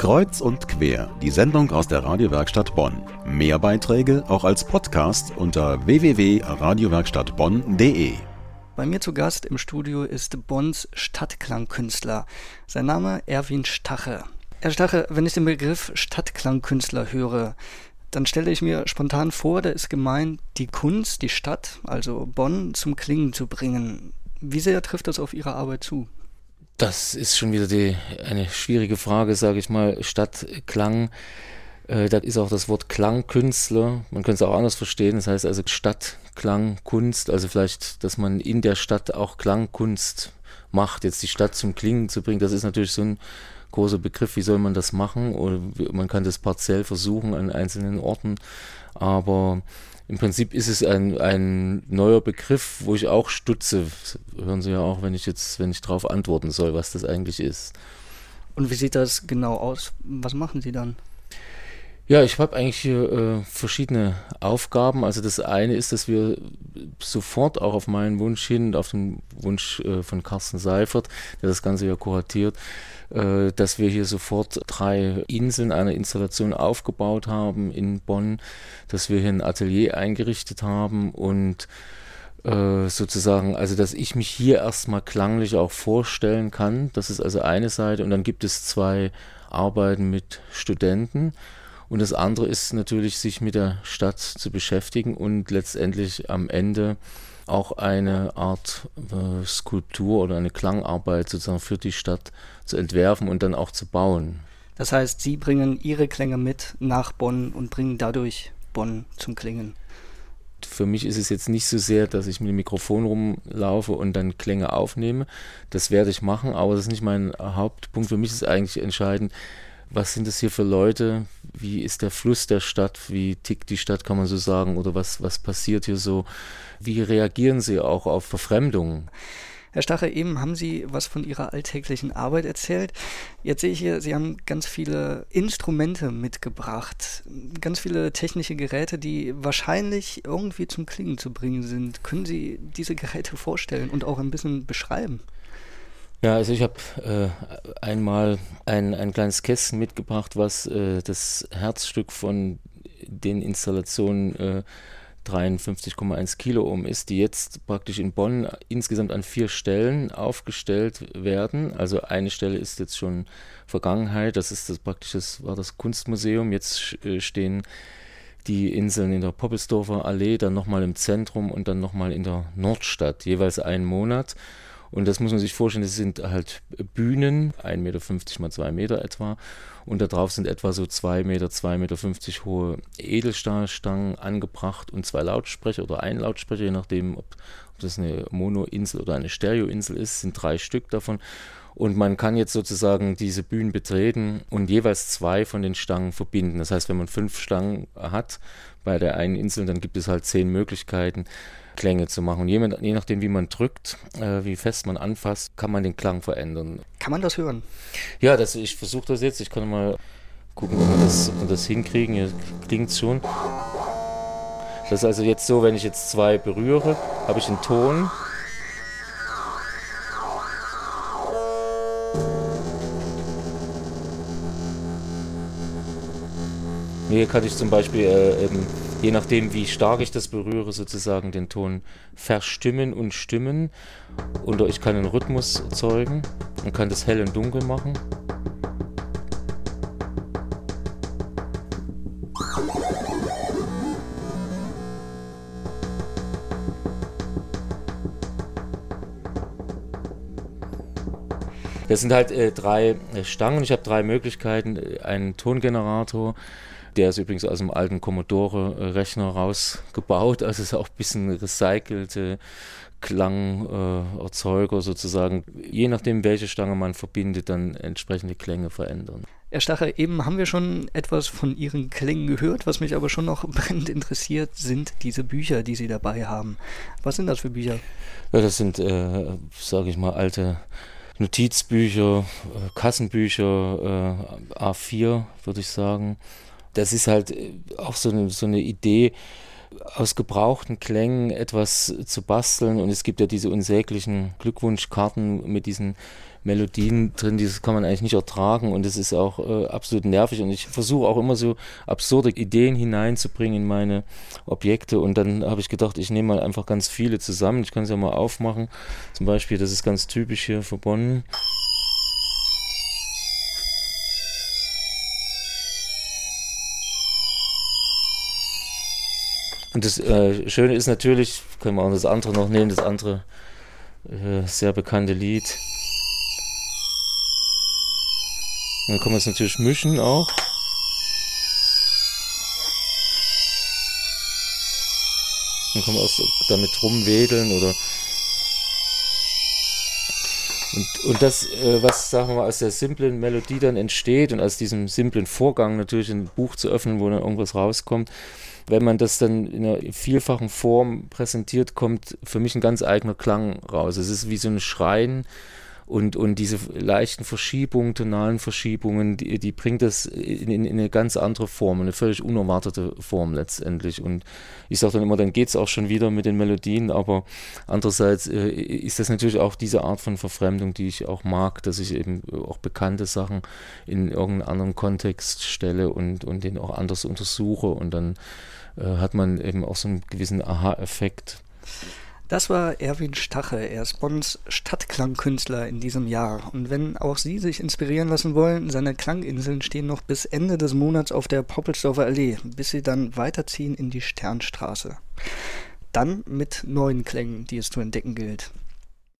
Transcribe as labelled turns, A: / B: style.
A: Kreuz und quer, die Sendung aus der Radiowerkstatt Bonn. Mehr Beiträge auch als Podcast unter www.radiowerkstattbonn.de.
B: Bei mir zu Gast im Studio ist Bonns Stadtklangkünstler. Sein Name Erwin Stache. Herr Stache, wenn ich den Begriff Stadtklangkünstler höre, dann stelle ich mir spontan vor, da ist gemeint, die Kunst, die Stadt, also Bonn, zum Klingen zu bringen. Wie sehr trifft das auf Ihre Arbeit zu?
C: Das ist schon wieder die, eine schwierige Frage, sage ich mal. Stadtklang, äh, das ist auch das Wort Klangkünstler. Man könnte es auch anders verstehen. Das heißt also Stadtklangkunst, also vielleicht, dass man in der Stadt auch Klangkunst macht, jetzt die Stadt zum Klingen zu bringen. Das ist natürlich so ein großer Begriff. Wie soll man das machen? Oder man kann das partiell versuchen an einzelnen Orten. Aber im Prinzip ist es ein, ein neuer Begriff, wo ich auch stutze. Hören Sie ja auch, wenn ich jetzt, wenn ich darauf antworten soll, was das eigentlich ist.
B: Und wie sieht das genau aus? Was machen Sie dann?
C: Ja, ich habe eigentlich äh, verschiedene Aufgaben. Also das eine ist, dass wir sofort auch auf meinen Wunsch hin, auf den Wunsch äh, von Carsten Seifert, der das Ganze ja kuratiert, äh, dass wir hier sofort drei Inseln einer Installation aufgebaut haben in Bonn, dass wir hier ein Atelier eingerichtet haben und äh, sozusagen, also dass ich mich hier erstmal klanglich auch vorstellen kann. Das ist also eine Seite und dann gibt es zwei Arbeiten mit Studenten. Und das andere ist natürlich, sich mit der Stadt zu beschäftigen und letztendlich am Ende auch eine Art äh, Skulptur oder eine Klangarbeit sozusagen für die Stadt zu entwerfen und dann auch zu bauen.
B: Das heißt, Sie bringen Ihre Klänge mit nach Bonn und bringen dadurch Bonn zum Klingen.
C: Für mich ist es jetzt nicht so sehr, dass ich mit dem Mikrofon rumlaufe und dann Klänge aufnehme. Das werde ich machen, aber das ist nicht mein Hauptpunkt. Für mich ist eigentlich entscheidend, was sind das hier für Leute? Wie ist der Fluss der Stadt? Wie tickt die Stadt, kann man so sagen? Oder was, was passiert hier so? Wie reagieren sie auch auf Verfremdungen?
B: Herr Stache, eben haben Sie was von Ihrer alltäglichen Arbeit erzählt. Jetzt sehe ich hier, Sie haben ganz viele Instrumente mitgebracht, ganz viele technische Geräte, die wahrscheinlich irgendwie zum Klingen zu bringen sind. Können Sie diese Geräte vorstellen und auch ein bisschen beschreiben?
C: Ja, also ich habe äh, einmal ein, ein kleines Kästchen mitgebracht, was äh, das Herzstück von den Installationen äh, 53,1 Kilo um ist, die jetzt praktisch in Bonn insgesamt an vier Stellen aufgestellt werden. Also eine Stelle ist jetzt schon Vergangenheit, das ist das praktisch das war das Kunstmuseum. Jetzt äh, stehen die Inseln in der Poppelsdorfer Allee, dann nochmal im Zentrum und dann nochmal in der Nordstadt, jeweils einen Monat. Und das muss man sich vorstellen, das sind halt Bühnen, 1,50 Meter mal 2 Meter etwa. Und da drauf sind etwa so 2 Meter, 2,50 Meter hohe Edelstahlstangen angebracht und zwei Lautsprecher oder ein Lautsprecher, je nachdem, ob, ob das eine Mono-Insel oder eine Stereo-Insel ist, sind drei Stück davon. Und man kann jetzt sozusagen diese Bühnen betreten und jeweils zwei von den Stangen verbinden. Das heißt, wenn man fünf Stangen hat bei der einen Insel, dann gibt es halt zehn Möglichkeiten, Klänge zu machen. Und je, je nachdem, wie man drückt, äh, wie fest man anfasst, kann man den Klang verändern.
B: Kann man das hören?
C: Ja, das, ich versuche das jetzt. Ich kann mal gucken, ob wir das, ob wir das hinkriegen. Hier klingt es schon. Das ist also jetzt so, wenn ich jetzt zwei berühre, habe ich einen Ton. Hier kann ich zum Beispiel äh, eben je nachdem, wie stark ich das berühre, sozusagen den Ton verstimmen und stimmen. Oder ich kann einen Rhythmus erzeugen und kann das hell und dunkel machen. Das sind halt äh, drei äh, Stangen. Ich habe drei Möglichkeiten. Äh, einen Tongenerator, der ist übrigens aus dem alten Commodore-Rechner rausgebaut, also ist auch ein bisschen recycelte Klangerzeuger äh, sozusagen. Je nachdem, welche Stange man verbindet, dann entsprechende Klänge verändern.
B: Herr Stacher, eben haben wir schon etwas von Ihren Klängen gehört. Was mich aber schon noch brennend interessiert, sind diese Bücher, die Sie dabei haben. Was sind das für Bücher?
C: Ja, das sind, äh, sage ich mal, alte Notizbücher, äh, Kassenbücher, äh, A4, würde ich sagen das ist halt äh, auch so eine, so eine Idee, aus gebrauchten Klängen etwas zu basteln. Und es gibt ja diese unsäglichen Glückwunschkarten mit diesen Melodien drin, das kann man eigentlich nicht ertragen und es ist auch äh, absolut nervig. Und ich versuche auch immer so absurde Ideen hineinzubringen in meine Objekte. Und dann habe ich gedacht, ich nehme mal einfach ganz viele zusammen. Ich kann es ja mal aufmachen. Zum Beispiel, das ist ganz typisch hier für Bonn. Und das äh, Schöne ist natürlich, können wir auch das andere noch nehmen, das andere äh, sehr bekannte Lied. Und dann kann man es natürlich mischen auch. Dann kann man auch damit rumwedeln oder und, und das, äh, was sagen wir mal, aus der simplen Melodie dann entsteht und aus diesem simplen Vorgang natürlich ein Buch zu öffnen, wo dann irgendwas rauskommt, wenn man das dann in einer vielfachen Form präsentiert, kommt für mich ein ganz eigener Klang raus. Es ist wie so ein Schreien und, und diese leichten Verschiebungen, tonalen Verschiebungen, die, die bringt das in, in, in, eine ganz andere Form, eine völlig unerwartete Form letztendlich. Und ich sage dann immer, dann geht es auch schon wieder mit den Melodien, aber andererseits äh, ist das natürlich auch diese Art von Verfremdung, die ich auch mag, dass ich eben auch bekannte Sachen in irgendeinen anderen Kontext stelle und, und den auch anders untersuche und dann äh, hat man eben auch so einen gewissen Aha-Effekt.
B: Das war Erwin Stache. Er ist Bonns Stadtklangkünstler in diesem Jahr. Und wenn auch Sie sich inspirieren lassen wollen, seine Klanginseln stehen noch bis Ende des Monats auf der Poppelsdorfer Allee, bis sie dann weiterziehen in die Sternstraße. Dann mit neuen Klängen, die es zu entdecken gilt.